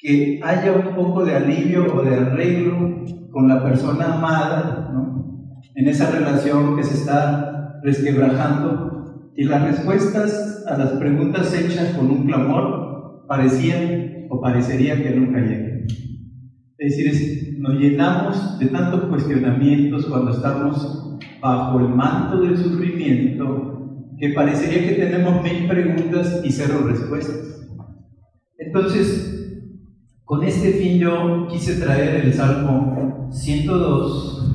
que haya un poco de alivio o de arreglo con la persona amada, ¿no? en esa relación que se está resquebrajando. Y las respuestas a las preguntas hechas con un clamor parecían o parecería que nunca llegan. Es decir, nos llenamos de tantos cuestionamientos cuando estamos bajo el manto del sufrimiento que parecería que tenemos mil preguntas y cero respuestas. Entonces, con este fin yo quise traer el Salmo 102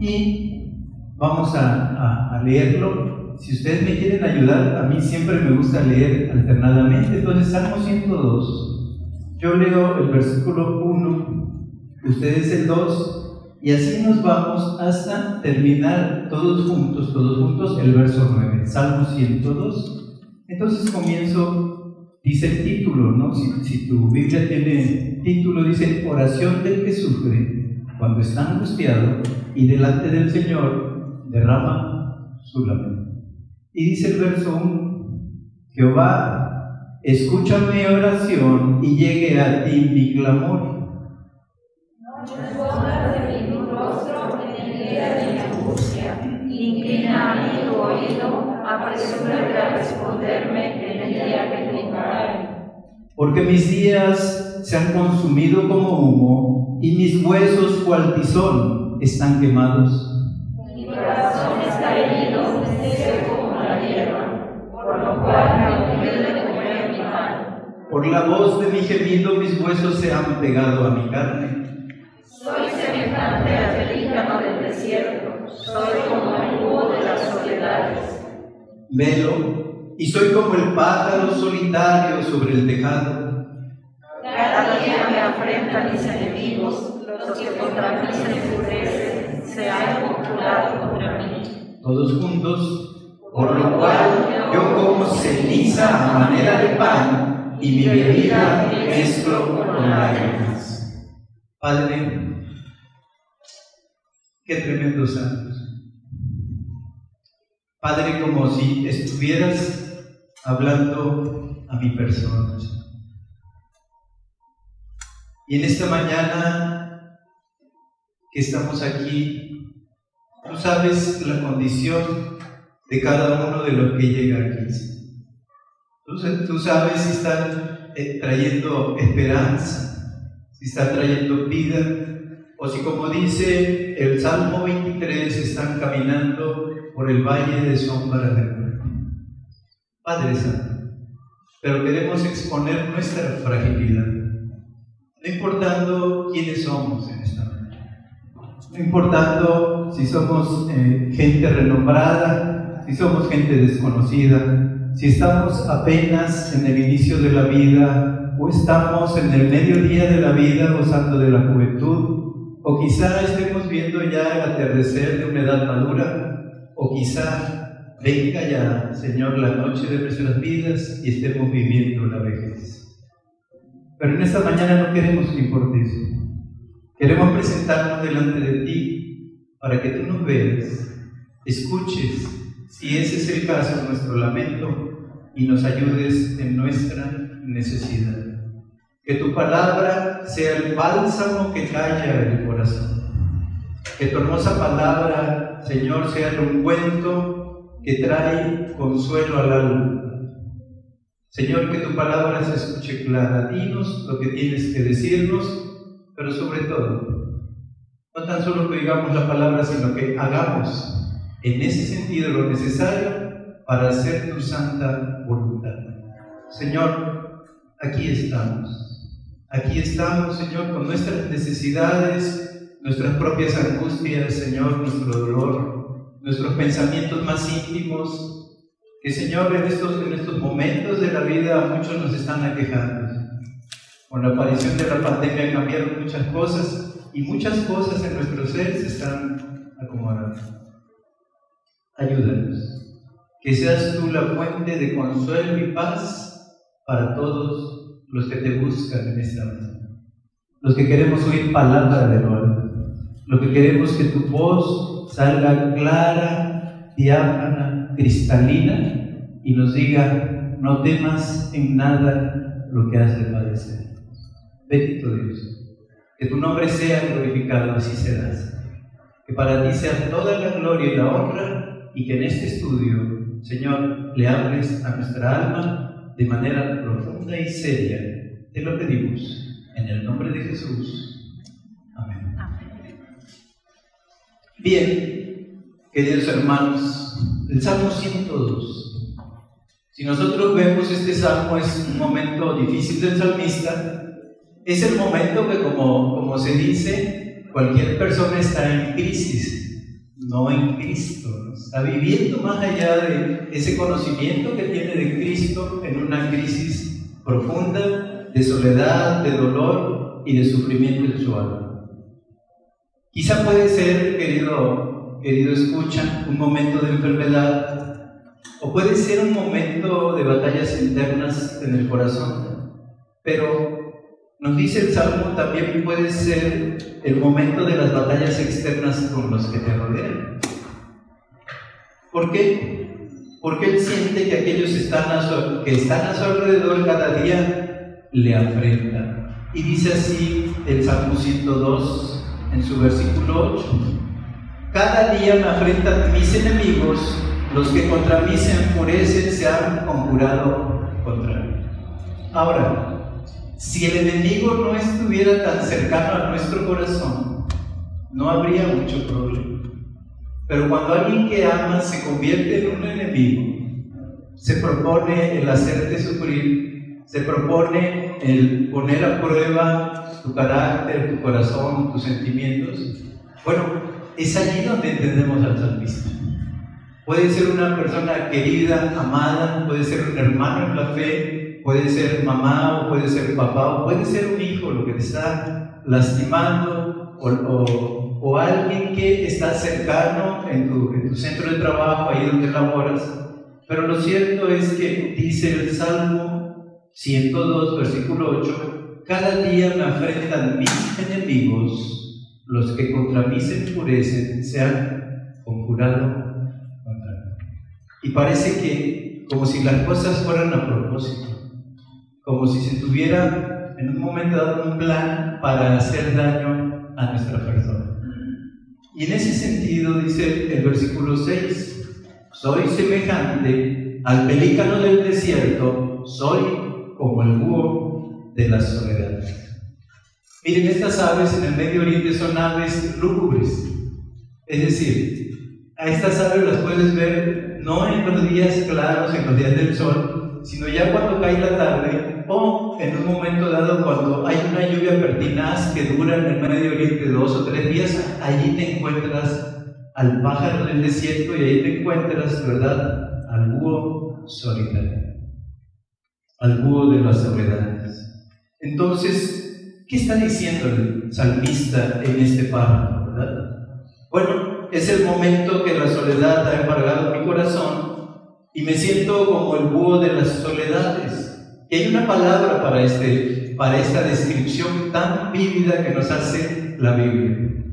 y vamos a, leerlo. Si ustedes me quieren ayudar, a mí siempre me gusta leer alternadamente. Entonces, Salmo 102, yo leo el versículo 1 ustedes el 2, y así nos vamos hasta terminar todos juntos, todos juntos, el verso 9, Salmo 102. Entonces comienzo, dice el título, ¿no? Si, tu Biblia tiene título, dice oración del que sufre cuando está angustiado y delante del Señor derrama su lamento. Y dice el verso 1, Jehová, escucha mi oración y llegue a ti mi clamor de mi rostro Porque mis días se han consumido como humo y mis huesos cual tizón están quemados. Mi corazón está herido, como la hierba, por lo cual me de comer mi pan. Por la voz de mi gemido mis huesos se han pegado a mi carne. Soy semejante al pelícano del desierto, soy como el búho de las soledades. Velo, y soy como el pájaro solitario sobre el tejado. Cada día me afrentan mis enemigos, los que contra mí se enfurecen, se han conjurado contra mí. Todos juntos, por lo cual yo como ceniza a manera de pan, y mi bebida mezclo con lágrimas. Padre, Qué tremendos santos. Padre, como si estuvieras hablando a mi persona. Y en esta mañana que estamos aquí, tú sabes la condición de cada uno de los que llega aquí. Tú, sabes si están eh, trayendo esperanza, si están trayendo vida, o si como dice el Salmo 23 están caminando por el valle de sombra de muerte. Padre Santo, pero queremos exponer nuestra fragilidad, no importando quiénes somos en esta mañana, no importando si somos eh, gente renombrada, si somos gente desconocida, si estamos apenas en el inicio de la vida o estamos en el mediodía de la vida gozando de la juventud o quizá estemos viendo ya el atardecer de una edad madura, o quizá venga ya, Señor, la noche de nuestras vidas y estemos viviendo la vejez. Pero en esta mañana no queremos que importe eso. Queremos presentarnos delante de ti para que tú nos veas, escuches, si ese es el caso, nuestro lamento y nos ayudes en nuestra necesidad. Que tu palabra sea el bálsamo que calla el corazón. Que tu hermosa palabra, Señor, sea el ungüento que trae consuelo al alma. Señor, que tu palabra se escuche clara. Dinos lo que tienes que decirnos, pero sobre todo, no tan solo que digamos la palabra, sino que hagamos en ese sentido lo necesario para hacer tu santa voluntad. Señor, aquí estamos. Aquí estamos, Señor, con nuestras necesidades, nuestras propias angustias, Señor, nuestro dolor, nuestros pensamientos más íntimos, que, Señor, en estos, en estos momentos de la vida muchos nos están aquejando. Con la aparición de la pandemia cambiaron muchas cosas y muchas cosas en nuestro ser se están acomodando. Ayúdanos. Que seas tú la fuente de consuelo y paz para todos los que te buscan en esta mañana, los que queremos oír palabra de lo los que queremos que tu voz salga clara, diáfana, cristalina y nos diga, no temas en nada lo que has de padecer. Bendito Dios. Que tu nombre sea glorificado, así serás. Que para ti sea toda la gloria y la honra y que en este estudio, Señor, le hables a nuestra alma de manera profunda y seria. Te lo pedimos en el nombre de Jesús. Amén. Bien, queridos hermanos, el Salmo 102. Si nosotros vemos este salmo es un momento difícil del salmista, es el momento que como, como se dice, cualquier persona está en crisis, no en Cristo, está viviendo más allá de ese conocimiento que tiene de Cristo en una crisis profunda de soledad, de dolor y de sufrimiento en su alma. Quizá puede ser, querido, querido escucha, un momento de enfermedad o puede ser un momento de batallas internas en el corazón, pero nos dice el Salmo, también puede ser el momento de las batallas externas con los que te rodean. ¿Por qué? Porque él siente que aquellos que están a su alrededor cada día le afrentan. Y dice así el Salmo 102 en su versículo 8. Cada día me afrentan mis enemigos, los que contra mí se enfurecen se han conjurado contra mí. Ahora, si el enemigo no estuviera tan cercano a nuestro corazón, no habría mucho problema. Pero cuando alguien que ama se convierte en un enemigo, se propone el hacerte sufrir, se propone el poner a prueba tu carácter, tu corazón, tus sentimientos, bueno, es allí donde entendemos al salmista. Puede ser una persona querida, amada, puede ser un hermano en la fe, puede ser mamá o puede ser papá o puede ser un hijo lo que te está lastimando o, o, alguien que está cercano en tu, en tu, centro de trabajo, ahí donde laboras. Pero lo cierto es que dice el Salmo 102, versículo 8, cada día me afrentan mis enemigos, los que contra mí se enfurecen, se han conjurado contra mí. Y parece que como si las cosas fueran a propósito como si se tuviera en un momento dado un plan para hacer daño a nuestra persona. Y en ese sentido dice el versículo 6, soy semejante al pelícano del desierto, soy como el búho de la soledad. Miren, estas aves en el Medio Oriente son aves lúgubres, es decir, a estas aves las puedes ver no en los días claros, en los días del sol, sino ya cuando cae la tarde o en un momento dado cuando hay una lluvia pertinaz que dura en el Medio Oriente dos o tres días, allí te encuentras al pájaro del desierto y ahí te encuentras, ¿verdad?, al búho solitario, al búho de las soledades. Entonces, ¿qué está diciendo el salmista en este párrafo? Bueno, es el momento que la soledad ha embargado mi corazón y me siento como el búho de las soledades y hay una palabra para, este, para esta descripción tan vívida que nos hace la Biblia.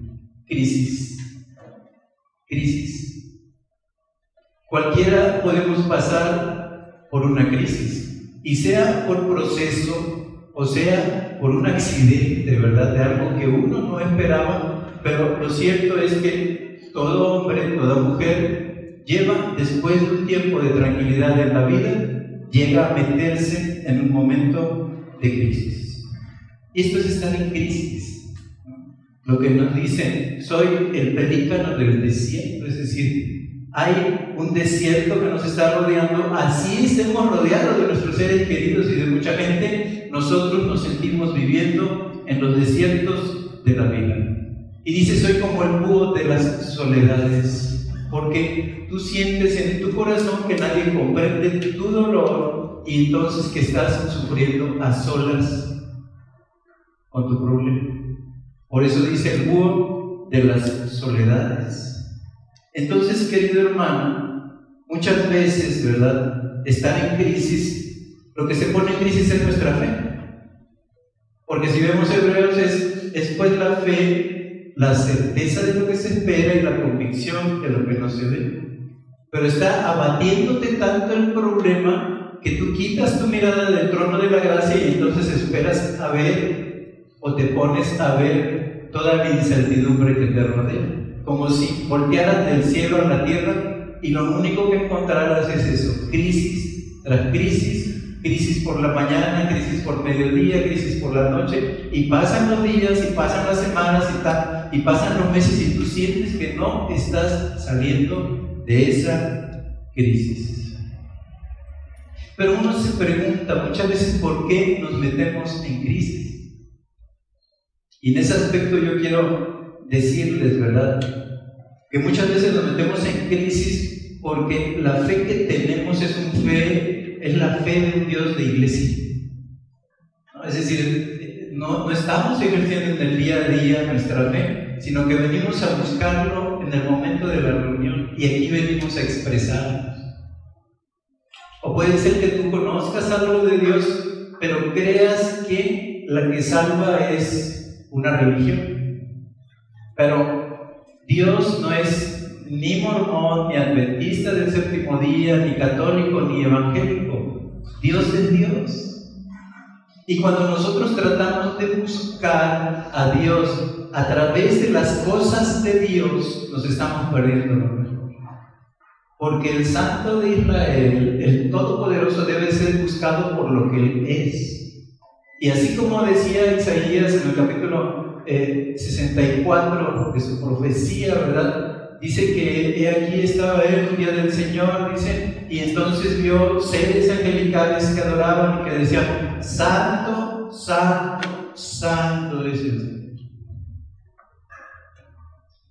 Crisis. Crisis. Cualquiera podemos pasar por una crisis, y sea por proceso, o sea por un accidente, ¿verdad? De algo que uno no esperaba, pero lo cierto es que todo hombre, toda mujer lleva después de un tiempo de tranquilidad en la vida, llega a meterse en un momento de crisis. Esto es estar en crisis. Lo que nos dicen, soy el pelícano del desierto, es decir, hay un desierto que nos está rodeando, así estemos rodeados de nuestros seres queridos y de mucha gente, nosotros nos sentimos viviendo en los desiertos de la vida. Y dice, soy como el búho de las soledades porque tú sientes en tu corazón que nadie comprende tu dolor y entonces que estás sufriendo a solas con tu problema. Por eso dice el búho de las soledades. Entonces, querido hermano, muchas veces, ¿verdad? Estar en crisis, lo que se pone en crisis es nuestra fe. Porque si vemos Hebreos es, es pues la fe la certeza de lo que se espera y la convicción de lo que no se ve. Pero está abatiéndote tanto el problema que tú quitas tu mirada del trono de la gracia y entonces esperas a ver o te pones a ver toda la incertidumbre que te rodea, como si voltearas del cielo a la tierra y lo único que encontraras es eso, crisis tras crisis, crisis por la mañana, crisis por mediodía, crisis por la noche, y pasan los días y pasan las semanas y, tal, y pasan los meses y tú sientes que no estás saliendo de esa crisis. Pero uno se pregunta muchas veces por qué nos metemos en crisis. Y en ese aspecto yo quiero decirles, ¿verdad? Que muchas veces nos metemos en crisis porque la fe que tenemos es un fe, es la fe de un Dios de iglesia. Es decir, no, no estamos ejerciendo en el día a día nuestra fe, sino que venimos a buscarlo en el momento de la reunión y aquí venimos a expresarnos. O puede ser que tú conozcas algo de Dios, pero creas que la que salva es una religión. Pero Dios no es ni mormón, ni adventista del séptimo día, ni católico, ni evangélico. Dios es Dios. Y cuando nosotros tratamos de buscar a Dios a través de las cosas de Dios, nos estamos perdiendo porque el Santo de Israel, el Todopoderoso, debe ser buscado por lo que Él es. Y así como decía Isaías en el capítulo 64 eh, de su profecía, ¿verdad? Dice que he aquí estaba él un día del Señor, dice, y entonces vio seres angelicales que adoraban y que decían, Santo, Santo, Santo es el.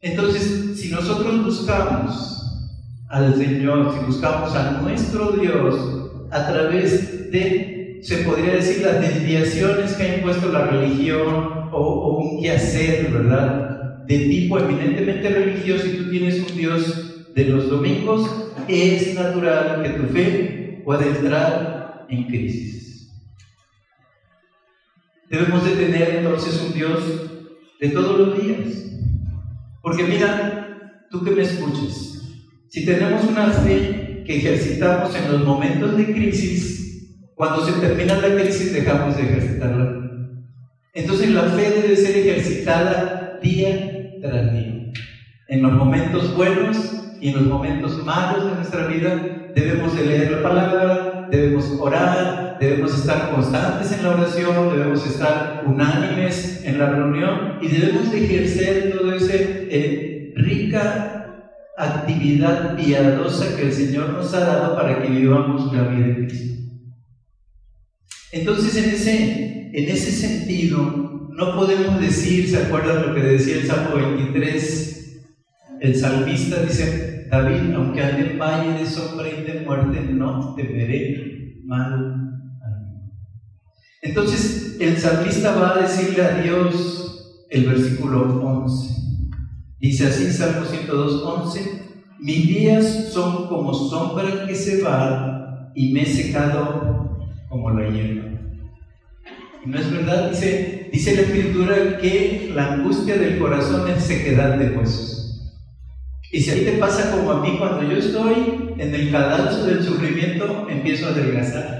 Entonces, si nosotros buscamos al Señor, si buscamos a nuestro Dios a través de, se podría decir, las desviaciones que ha impuesto la religión o, un quehacer, ¿verdad? De tipo eminentemente religioso y tú tienes un Dios de los domingos, es natural que tu fe pueda entrar en crisis. Debemos de tener entonces un Dios de todos los días. Porque mira, tú que me escuchas, si tenemos una fe que ejercitamos en los momentos de crisis, cuando se termina la crisis dejamos de ejercitarla. Entonces la fe debe ser ejercitada día tras día. En los momentos buenos y en los momentos malos de nuestra vida debemos de leer la palabra, debemos orar, debemos estar constantes en la oración, debemos estar unánimes en la reunión y debemos de ejercer todo ese eh, rica actividad piadosa que el Señor nos ha dado para que vivamos la vida de Cristo. Entonces, en ese, en ese sentido, no podemos decir, ¿se acuerdan lo que decía el Salmo 23? El salmista dice, David, aunque ande en valle de sombra y de muerte, no temeré mal. Entonces, el salmista va a decirle a Dios el versículo 11. Dice así Salmo 102, 11, mis días son como sombra que se va y me he secado como la hierba. No es verdad, dice, dice la escritura que la angustia del corazón es sequedad de huesos. Y si a ti te pasa como a mí, cuando yo estoy en el cadalso del sufrimiento, empiezo a adelgazar.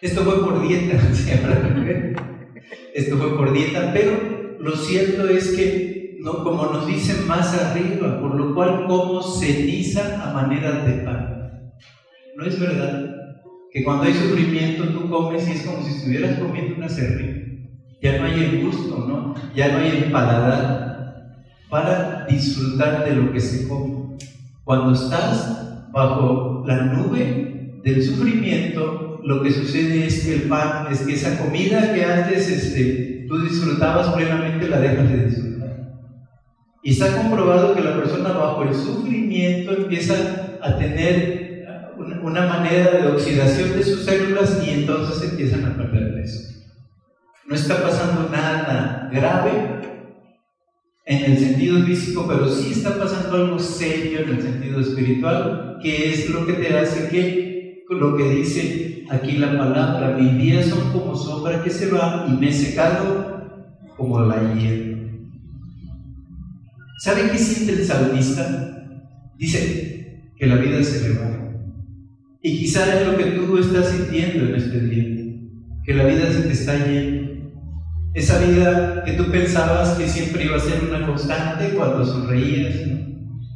Esto fue por dieta, esto fue por dieta, pero lo cierto es que ¿no? como nos dicen más arriba, por lo cual como ceniza a manera de pan. ¿No es verdad? Que cuando hay sufrimiento tú comes y es como si estuvieras comiendo una cerveza. Ya no hay el gusto, ¿no? Ya no hay el paladar para disfrutar de lo que se come. Cuando estás bajo la nube del sufrimiento, lo que sucede es que el pan, es que esa comida que antes este, tú disfrutabas plenamente la dejas de disfrutar. Y está comprobado que la persona bajo el sufrimiento empieza a tener una manera de oxidación de sus células y entonces empiezan a perder peso. No está pasando nada grave en el sentido físico, pero sí está pasando algo serio en el sentido espiritual, que es lo que te hace que, lo que dice aquí la palabra, mis días son como sombra que se va y me he secado como la hierba. ¿Sabe qué siente el salmista? Dice que la vida se va. Y quizá es lo que tú estás sintiendo en este día, que la vida se te está yendo. Esa vida que tú pensabas que siempre iba a ser una constante cuando sonreías.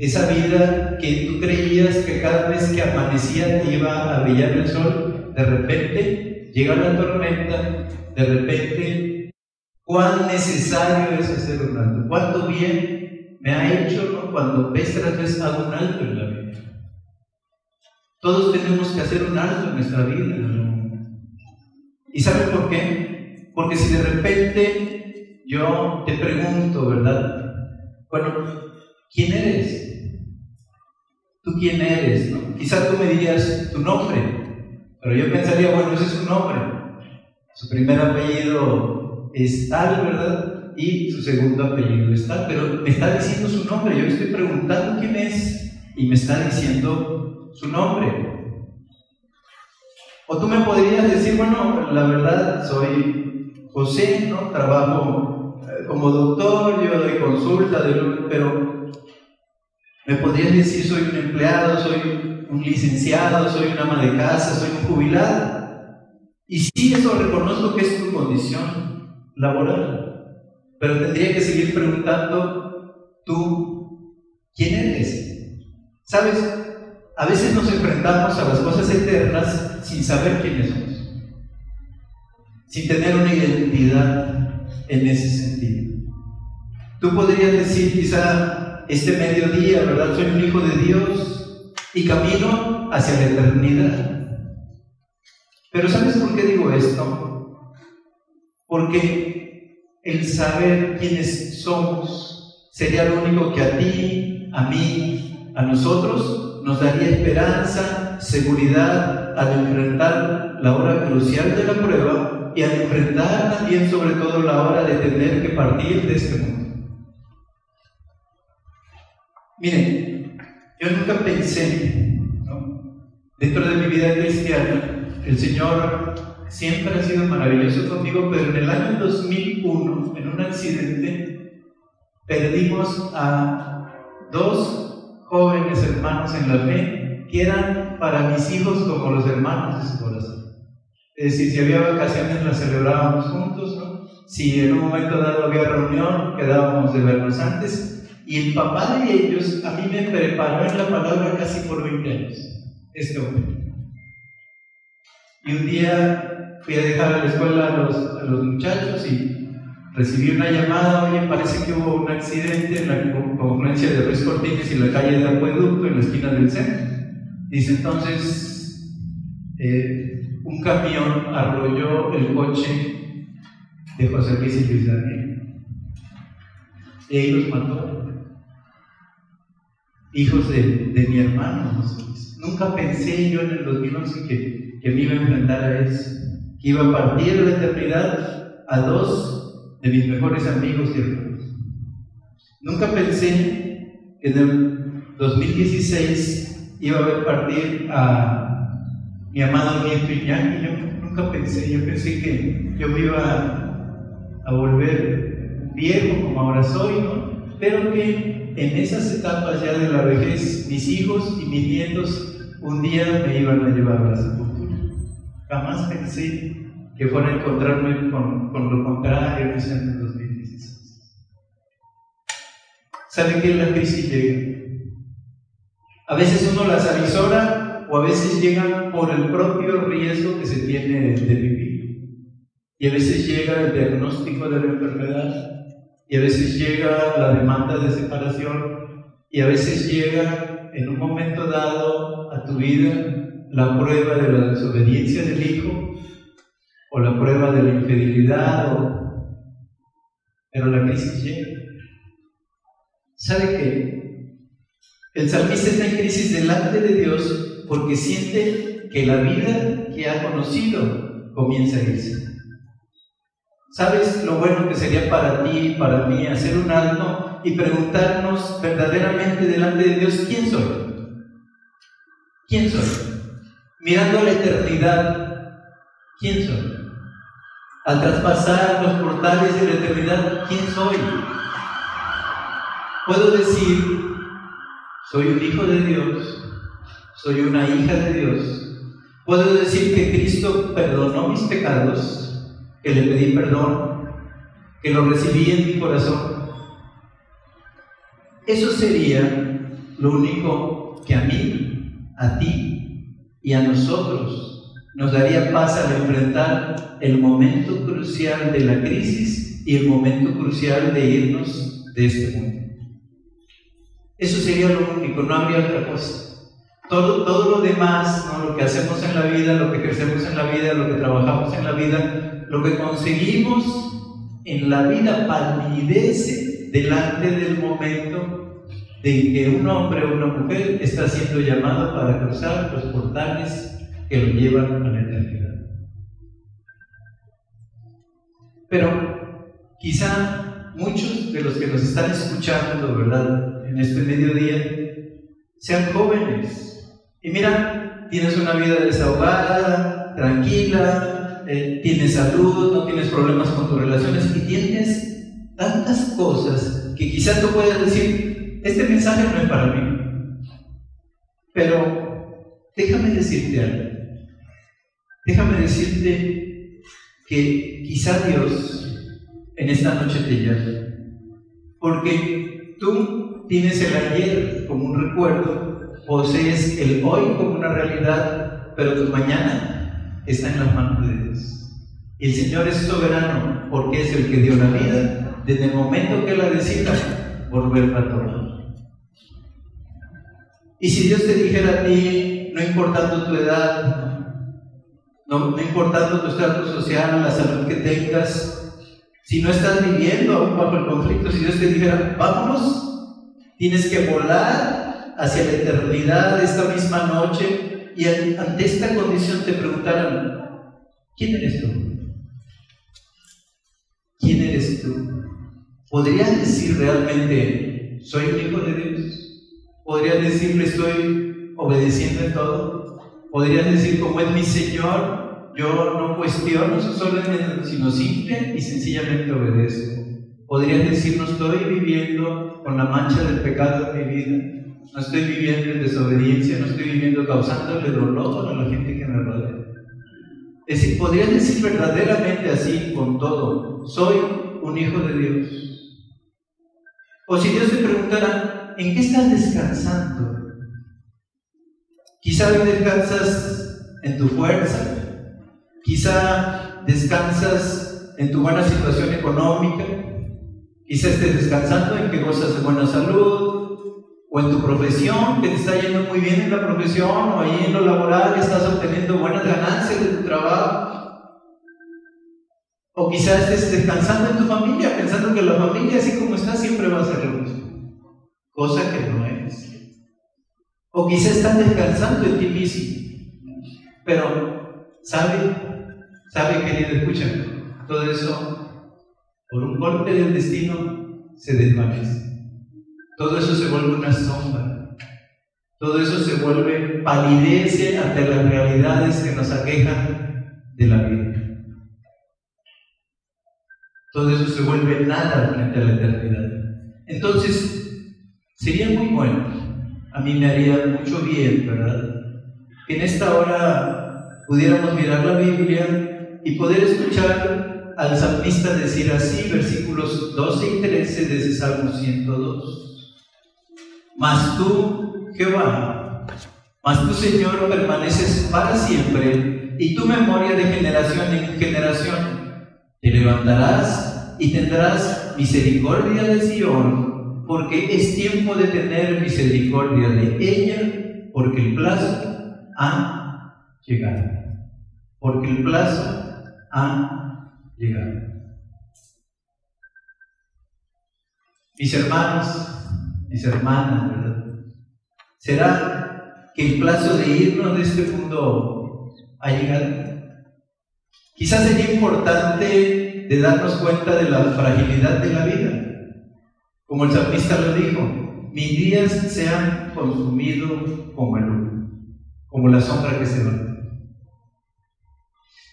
Esa vida que tú creías que cada vez que amanecía te iba a brillar el sol, de repente llega la tormenta, de repente, cuán necesario es hacer un alto, cuánto bien me ha hecho cuando vez tras vez hago un alto en la vida. Todos tenemos que hacer un alto en nuestra vida. ¿Y saben por qué? Porque si de repente yo te pregunto, ¿verdad? Bueno, ¿quién eres? ¿Tú quién eres? No? Quizá tú me dirías tu nombre, pero yo pensaría, bueno, ese es su nombre. Su primer apellido es tal, ¿verdad? Y su segundo apellido es tal, pero me está diciendo su nombre. Yo estoy preguntando quién es y me está diciendo su nombre. O tú me podrías decir, bueno, la verdad soy José, ¿no? Trabajo eh, como doctor, yo doy consulta, pero me podrías decir soy un empleado, soy un licenciado, soy una ama de casa, soy un jubilado. Y sí, eso reconozco que es tu condición laboral, pero tendría que seguir preguntando tú, ¿quién eres? ¿Sabes? A veces nos enfrentamos a las cosas eternas sin saber quiénes somos, sin tener una identidad en ese sentido. Tú podrías decir quizá este mediodía, ¿verdad? Soy un hijo de Dios y camino hacia la eternidad. Pero ¿sabes por qué digo esto? Porque el saber quiénes somos sería lo único que a ti, a mí, a nosotros nos daría esperanza, seguridad al enfrentar la hora crucial de la prueba y al enfrentar también sobre todo la hora de tener que partir de este mundo. Miren, yo nunca pensé, dentro de mi vida cristiana, el Señor siempre ha sido maravilloso conmigo, pero en el año 2001, en un accidente, perdimos a dos jóvenes hermanos en la fe, que eran para mis hijos como los hermanos de su corazón. Es decir, si había vacaciones las celebrábamos juntos, ¿no? Si en un momento dado había reunión, quedábamos de vernos antes. Y el papá de ellos a mí me preparó en la palabra casi por 20 años, este hombre. Y un día fui a dejar a la escuela a los, a los muchachos y recibí una llamada, oye, parece que hubo un accidente en la confluencia de Ruiz Cortines y la calle de Acueducto, en la esquina del centro. Dice entonces, eh, un camión arrolló el coche de José Luis y Luis Daniel. Y los mató. Hijos de, de mi hermano. Nunca pensé yo en el 2011 que, que me iba a enfrentar a eso, que iba a partir la eternidad a dos de mis mejores amigos y hermanos. Nunca pensé que en el 2016 iba a ver partir a mi amado nieto Iñaki. Yo nunca pensé, yo pensé que yo me iba a volver viejo como ahora soy, ¿no? pero que en esas etapas ya de la vejez, mis hijos y mis nietos un día me iban a llevar a la sepultura. Jamás pensé que fuera a encontrarme con, lo contrario que en el 2016. ¿Saben que la crisis llega? A veces uno las avisora o a veces llegan por el propio riesgo que se tiene de vivir. Y a veces llega el diagnóstico de la enfermedad, y a veces llega la demanda de separación, y a veces llega en un momento dado a tu vida la prueba de la desobediencia del hijo o la prueba de la infidelidad, o... pero la crisis llega. ¿Sabe qué? El salmista está en crisis delante de Dios porque siente que la vida que ha conocido comienza a irse. ¿Sabes lo bueno que sería para ti y para mí hacer un alto y preguntarnos verdaderamente delante de Dios quién soy? ¿Quién soy? Mirando la eternidad, ¿quién soy? al traspasar los portales de la eternidad, ¿quién soy? Puedo decir, soy un hijo de Dios, soy una hija de Dios. Puedo decir que Cristo perdonó mis pecados, que le pedí perdón, que lo recibí en mi corazón. Eso sería lo único que a mí, a ti y a nosotros nos daría paz al enfrentar el momento crucial de la crisis y el momento crucial de irnos de este mundo. Eso sería lo único, no habría otra cosa. Todo, todo lo demás, lo que hacemos en la vida, lo que crecemos en la vida, lo que trabajamos en la vida, lo que conseguimos en la vida palidece delante del momento de que un hombre o una mujer está siendo llamado para cruzar los portales que lo llevan a la eternidad. Pero quizá muchos de los que nos están escuchando, ¿verdad? En este mediodía, sean jóvenes. Y mira, tienes una vida desahogada, tranquila, eh, tienes salud, no tienes problemas con tus relaciones y tienes tantas cosas que quizás tú puedes decir, este mensaje no es para mí. Pero déjame decirte algo. Déjame decirte que quizá Dios en esta noche te llame. Porque tú tienes el ayer como un recuerdo, posees el hoy como una realidad, pero tu mañana está en las manos de Dios. El Señor es soberano porque es el que dio la vida desde el momento que la decida volver a tomar. Y si Dios te dijera a ti, no importando tu edad, no, importando tu estatus social, la salud que tengas, si no estás viviendo aún bajo el conflicto, si Dios te dijera, vámonos, tienes que volar hacia la eternidad esta misma noche y ante esta condición te preguntaran, ¿quién eres tú? ¿Quién eres tú? ¿Podrías decir realmente, soy un hijo de Dios? ¿Podrías decirle, estoy obedeciendo en todo? Podrías decir, como es mi Señor, yo no cuestiono sus órdenes, sino simple y sencillamente obedezco. Podrías decir, no estoy viviendo con la mancha del pecado en mi vida, no estoy viviendo en desobediencia, no estoy viviendo causándole dolor a la gente que me rodea. Es decir, podrías decir verdaderamente así con todo, soy un hijo de Dios. O si Dios te preguntara, ¿en qué estás descansando? Quizá descansas en tu fuerza, quizá descansas en tu buena situación económica, quizá estés descansando en que gozas de buena salud, en tu profesión, que te está yendo muy bien en la profesión, o ahí en lo laboral estás obteniendo buenas ganancias de tu trabajo. O quizás estés descansando en tu familia, pensando que la familia, así como está, siempre va a ser lo mismo. Cosa que no es. O quizá estás descansando en ti mismo. Pero, ¿sabe? ¿Sabe, querido? Escúchame. Todo eso, por un golpe del destino, se desvanece. Todo eso se vuelve una sombra. Todo eso se vuelve palidez ante las realidades que nos aquejan de la vida. Todo eso se vuelve nada frente a la eternidad. Entonces, sería muy bueno a mí me haría mucho bien, ¿verdad? Que en esta hora pudiéramos mirar la Biblia y poder escuchar al salmista decir así, versículos 12 y 13 de ese Salmo 102. Mas tú, Jehová, mas tú, Señor, permaneces para siempre y tu memoria de generación en generación. Te levantarás y tendrás misericordia de Sion porque es tiempo de tener misericordia de ella, porque el plazo ha llegado. Porque el plazo ha llegado. Mis hermanos, mis hermanas, ¿verdad? ¿Será que el plazo de irnos de este mundo ha llegado? Quizás sería importante de darnos cuenta de la fragilidad de la vida como el salmista lo dijo, mis días se han consumido como el humo, como la sombra que se va.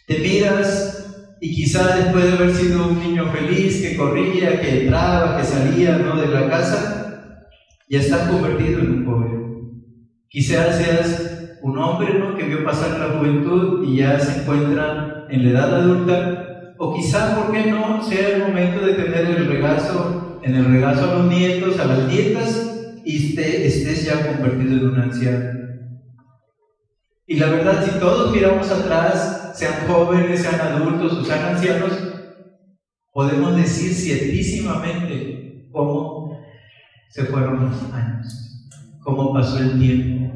Te miras y quizá después de haber sido un niño feliz que corría, que entraba, que salía ¿no? de la casa, ya estás convertido en un joven. Quizás seas un hombre ¿no? que vio pasar la juventud y ya se encuentra en la edad adulta O quizá, ¿por qué no? Sea el momento de tener el regazo, en el regazo a los nietos, a las nietas, y estés ya convertido en un anciano. Y la verdad, si todos miramos atrás, sean jóvenes, sean adultos o sean ancianos, podemos decir ciertísimamente cómo se fueron los años, cómo pasó el tiempo.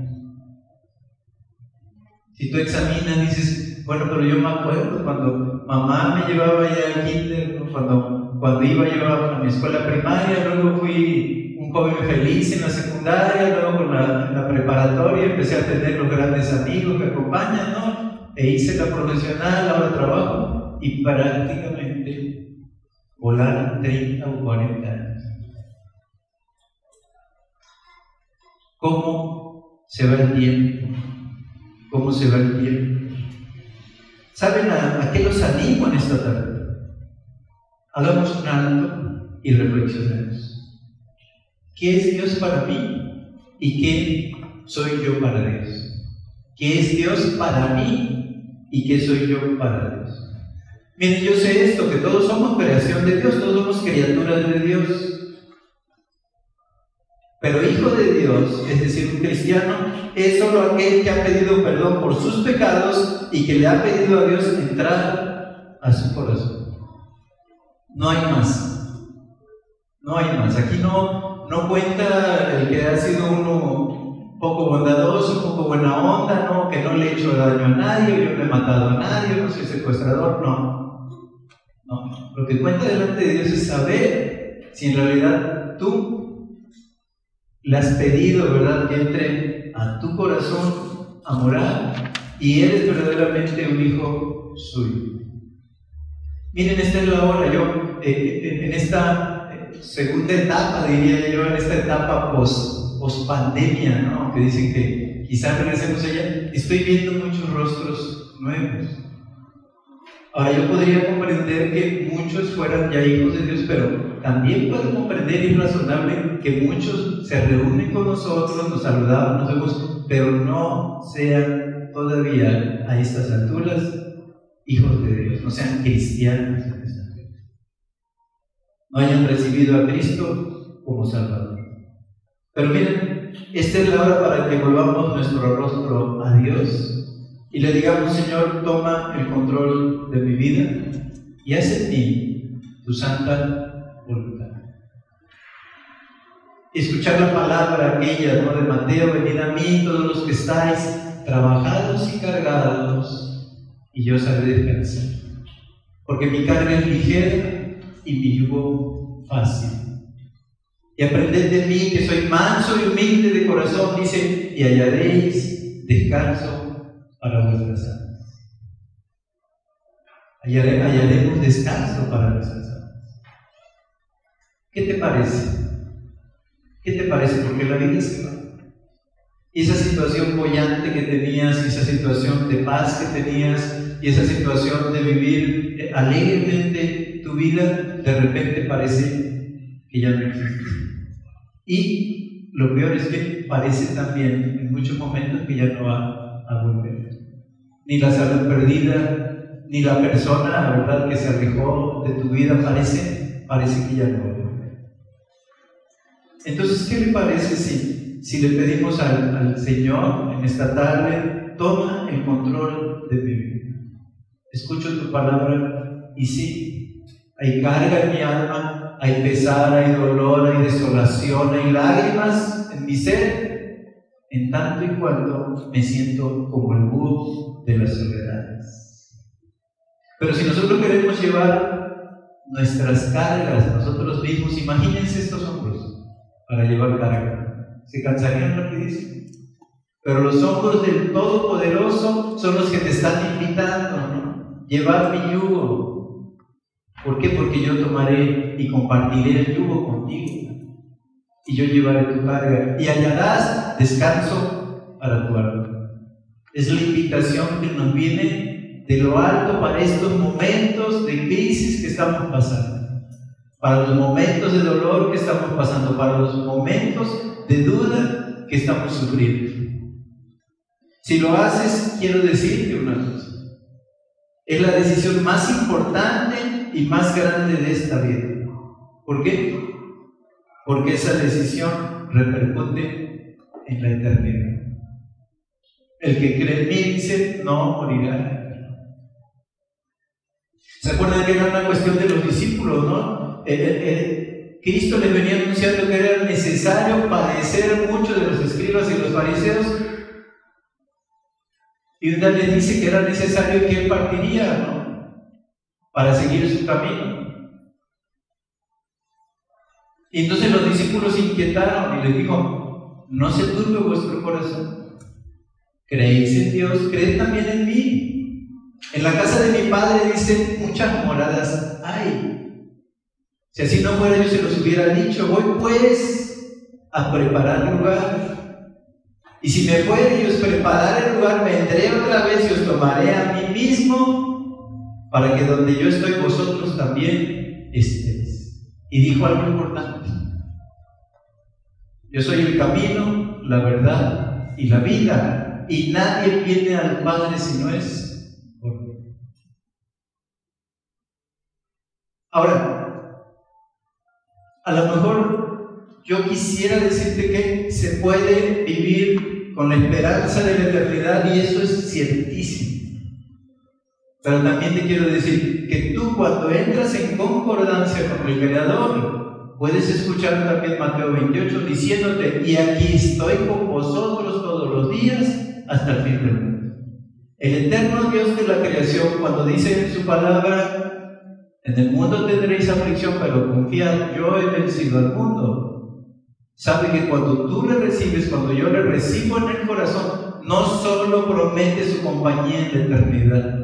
Si tú examinas, dices, bueno, pero yo me acuerdo cuando mamá me llevaba ya al kinder, cuando, cuando iba yo a mi escuela primaria, luego fui un joven feliz en la secundaria, luego con la, la preparatoria empecé a tener los grandes amigos que acompañan, ¿no? E hice la profesional, ahora trabajo, y prácticamente volaron 30 o 40 años. ¿Cómo se va el tiempo? ¿Cómo se va el tiempo? ¿Saben a, qué los animo en esta tarde? Hagamos un alto y reflexionemos. ¿Qué es Dios para mí y qué soy yo para Dios? ¿Qué es Dios para mí y qué soy yo para Dios? Miren, yo sé esto, que todos somos creación de Dios, todos somos criaturas de Dios. Pero Dios, es decir, un cristiano, es solo aquel que ha pedido perdón por sus pecados y que le ha pedido a Dios entrar a su corazón. No hay más. No hay más. Aquí no, no cuenta el que ha sido uno poco bondadoso, poco buena onda, no, que no le he hecho daño a nadie, yo no he matado a nadie, no soy secuestrador, no. No. Lo que cuenta delante de Dios es saber si en realidad tú le has pedido, ¿verdad?, que entre a tu corazón a morar y eres verdaderamente un hijo suyo. Miren, esta es la hora, yo eh, eh, en esta eh, segunda etapa, diría yo, en esta etapa post, post pandemia, ¿no? Que dicen que quizás regresemos allá, estoy viendo muchos rostros nuevos. Ahora yo podría comprender que muchos fueran ya hijos de Dios, pero también puedo comprender y es razonable que muchos se reúnen con nosotros, nos saludamos, nos vemos, pero no sean todavía a estas alturas hijos de Dios, no sean cristianos No hayan recibido a Cristo como Salvador. Pero miren, esta es la hora para que volvamos nuestro rostro a Dios y le digamos, Señor, toma el control de mi vida y haz en mí tu santa escuchar la palabra aquella ¿no? de Mateo, venid a mí todos los que estáis trabajados y cargados, y yo os haré descansar. Porque mi carga es ligera y mi yugo fácil. Y aprended de mí que soy manso y humilde de corazón, dice, y hallaréis descanso para vuestras almas. hallaremos descanso para nuestras almas. ¿Qué te parece? ¿Qué te parece? Porque la vida va. Y esa situación bollante que tenías, y esa situación de paz que tenías, y esa situación de vivir eh, alegremente tu vida, de repente parece que ya no existe. Y lo peor es que parece también en muchos momentos que ya no va a volver. Ni la salud perdida, ni la persona, la verdad, que se alejó de tu vida, parece, parece que ya no volverá. Entonces, ¿qué le parece si, si le pedimos al, Señor en esta tarde, toma el control de mi vida? Escucho tu palabra y sí, hay carga en mi alma, hay pesar, hay dolor, hay desolación, hay lágrimas en mi ser, en tanto y cuanto me siento como el búho de las soledades. Pero si nosotros queremos llevar nuestras cargas nosotros mismos, imagínense estos hombros para llevar carga. Se cansarían rapidísimo. Pero los ojos del Todopoderoso son los que te están invitando, ¿no? Llevar mi yugo. ¿Por qué? Porque yo tomaré y compartiré el yugo contigo. Y yo llevaré tu carga. Y hallarás descanso para tu alma. Es la invitación que nos viene de lo alto para estos momentos de crisis que estamos pasando para los momentos de dolor que estamos pasando, para los momentos de duda que estamos sufriendo. Si lo haces, quiero decirte una cosa. Es la decisión más importante y más grande de esta vida. ¿Por qué? Porque esa decisión repercute en la eternidad. El que cree en mí dice, no morirá. ¿Se acuerdan que era una cuestión de los discípulos, no? Cristo les venía anunciando que era necesario padecer mucho de los escribas y los fariseos. Y un día les dice que era necesario que él partiría, ¿no? Para seguir su camino. Y entonces los discípulos se inquietaron y les dijo, no se turbe vuestro corazón. Creéis en Dios, creed también en mí. En la casa de mi padre dicen muchas moradas hay. Si así no fuera, yo se los hubiera dicho. Voy pues a preparar lugar. Y si me fuere y os preparar el lugar, vendré otra vez y os tomaré a mí mismo para que donde yo estoy vosotros también estéis. Y dijo algo importante. Yo soy el camino, la verdad y la vida. Y nadie viene al Padre si no es Ahora, a lo mejor yo quisiera decirte que se puede vivir con la esperanza de la eternidad y eso es ciertísimo. Pero también te quiero decir que tú cuando entras en concordancia con el Creador, puedes escuchar también Mateo 28 diciéndote, y aquí estoy con vosotros todos los días hasta el fin del mundo. El eterno Dios de la creación, cuando dice en su palabra, en el mundo tendréis aflicción, pero confiad, yo he vencido al mundo. Sabe que cuando tú le recibes, cuando yo le recibo en el corazón, no solo promete su compañía en la eternidad,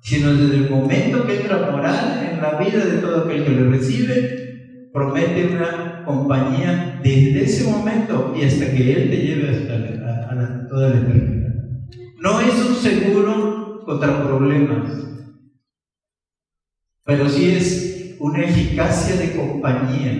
sino desde el momento que entra a morar en la vida de todo aquel que le recibe, promete una compañía desde ese momento y hasta que Él te lleve hasta toda la eternidad. No es un seguro contra problemas, pero sí es una eficacia de compañía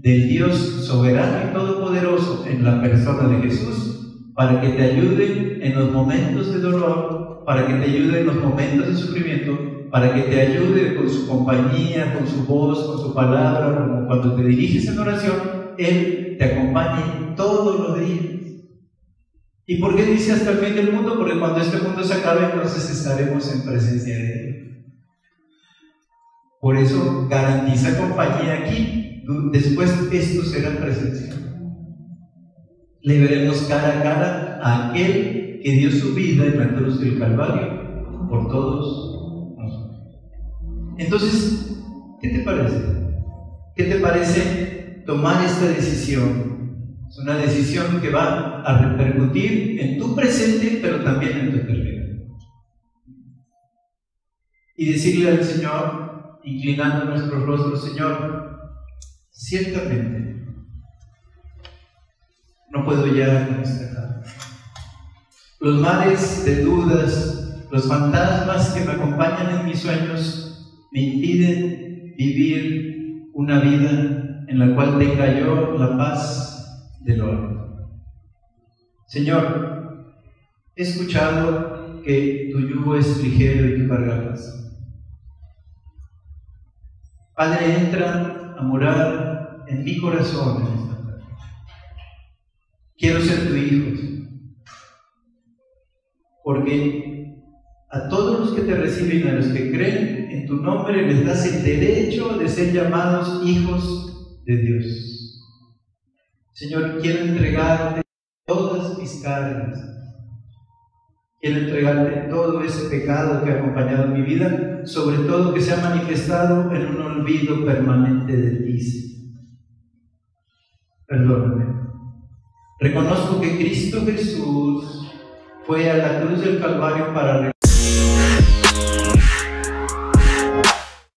del Dios soberano y todopoderoso en la persona de Jesús para que te ayude en los momentos de dolor, para que te ayude en los momentos de sufrimiento, para que te ayude con su compañía, con su voz, con su palabra, cuando te diriges en oración, Él te acompañe todos los días. ¿Y por qué dice hasta el fin del mundo? Porque cuando este mundo se acabe, entonces estaremos en presencia de Él. Por eso garantiza compañía aquí. Después esto será presencial. Le veremos cara a cara a aquel que dio su vida en la cruz del Calvario por todos nosotros. Entonces, ¿qué te parece? ¿Qué te parece tomar esta decisión? Es una decisión que va a repercutir en tu presente, pero también en tu eternidad. Y decirle al Señor, inclinando nuestros rostros, Señor, ciertamente no puedo ya con. Los mares de dudas, los fantasmas que me acompañan en mis sueños me impiden vivir una vida en la cual tenga yo la paz del oro. Señor, he escuchado que tu yugo es ligero y tu carga. Padre, entra a morar en mi corazón. Quiero ser tu hijo, porque a todos los que te reciben, a los que creen en tu nombre, les das el derecho de ser llamados hijos de Dios. Señor, quiero entregarte todas mis cargas. Quiero entregarte todo ese pecado que ha acompañado mi vida sobre todo que se ha manifestado en un olvido permanente de ti. Perdóname. Reconozco que Cristo Jesús fue a la cruz del Calvario para